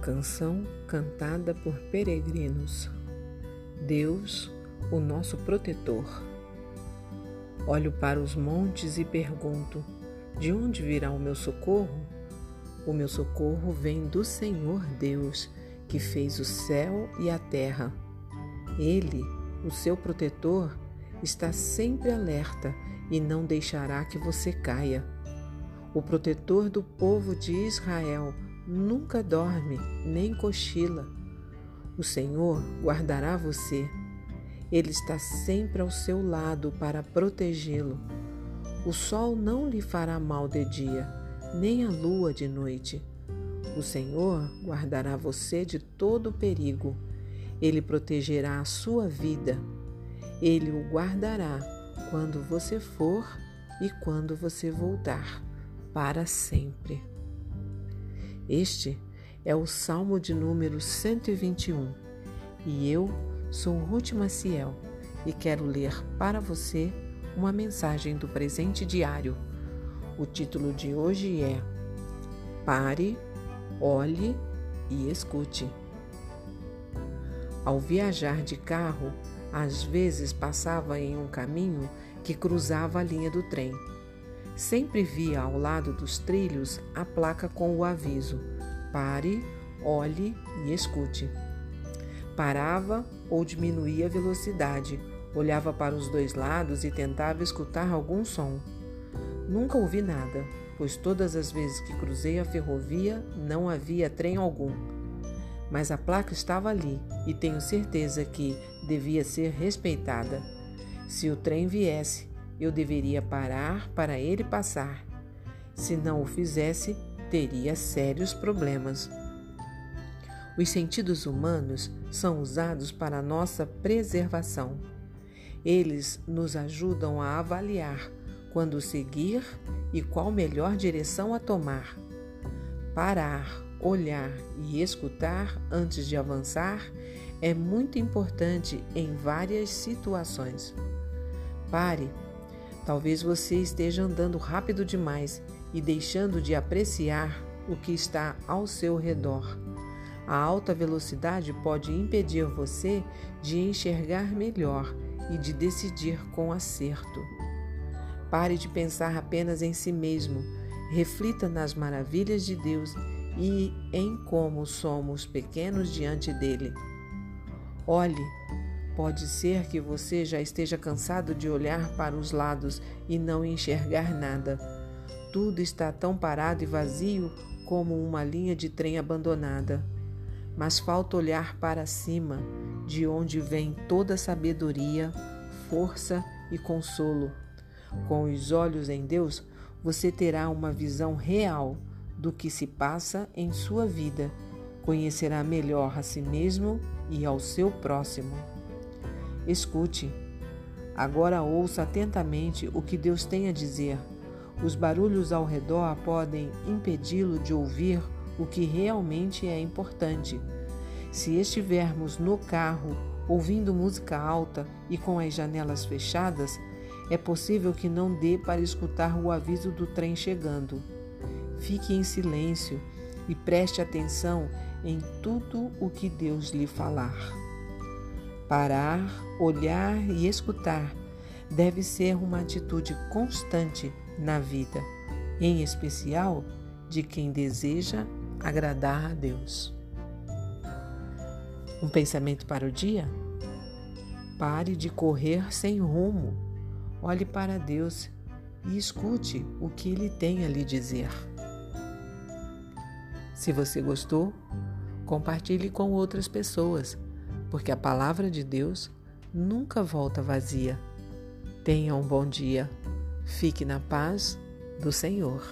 canção cantada por peregrinos. Deus, o nosso protetor. Olho para os montes e pergunto: de onde virá o meu socorro? O meu socorro vem do Senhor Deus, que fez o céu e a terra. Ele, o seu protetor, está sempre alerta e não deixará que você caia. O protetor do povo de Israel nunca dorme nem cochila. O Senhor guardará você. Ele está sempre ao seu lado para protegê-lo. O sol não lhe fará mal de dia, nem a lua de noite. O Senhor guardará você de todo perigo. Ele protegerá a sua vida. Ele o guardará quando você for e quando você voltar, para sempre. Este é o Salmo de número 121 e eu sou Ruth Maciel e quero ler para você uma mensagem do presente diário. O título de hoje é Pare, olhe e escute. Ao viajar de carro, às vezes passava em um caminho que cruzava a linha do trem. Sempre via ao lado dos trilhos a placa com o aviso: pare, olhe e escute. Parava ou diminuía a velocidade, olhava para os dois lados e tentava escutar algum som. Nunca ouvi nada, pois todas as vezes que cruzei a ferrovia não havia trem algum. Mas a placa estava ali e tenho certeza que devia ser respeitada. Se o trem viesse, eu deveria parar para ele passar. Se não o fizesse, teria sérios problemas. Os sentidos humanos são usados para nossa preservação. Eles nos ajudam a avaliar quando seguir e qual melhor direção a tomar. Parar, olhar e escutar antes de avançar é muito importante em várias situações. Pare Talvez você esteja andando rápido demais e deixando de apreciar o que está ao seu redor. A alta velocidade pode impedir você de enxergar melhor e de decidir com acerto. Pare de pensar apenas em si mesmo, reflita nas maravilhas de Deus e em como somos pequenos diante dele. Olhe Pode ser que você já esteja cansado de olhar para os lados e não enxergar nada. Tudo está tão parado e vazio como uma linha de trem abandonada. Mas falta olhar para cima, de onde vem toda sabedoria, força e consolo. Com os olhos em Deus, você terá uma visão real do que se passa em sua vida, conhecerá melhor a si mesmo e ao seu próximo. Escute. Agora ouça atentamente o que Deus tem a dizer. Os barulhos ao redor podem impedi-lo de ouvir o que realmente é importante. Se estivermos no carro ouvindo música alta e com as janelas fechadas, é possível que não dê para escutar o aviso do trem chegando. Fique em silêncio e preste atenção em tudo o que Deus lhe falar. Parar, olhar e escutar deve ser uma atitude constante na vida, em especial de quem deseja agradar a Deus. Um pensamento para o dia? Pare de correr sem rumo. Olhe para Deus e escute o que Ele tem a lhe dizer. Se você gostou, compartilhe com outras pessoas porque a palavra de Deus nunca volta vazia. Tenha um bom dia. Fique na paz do Senhor.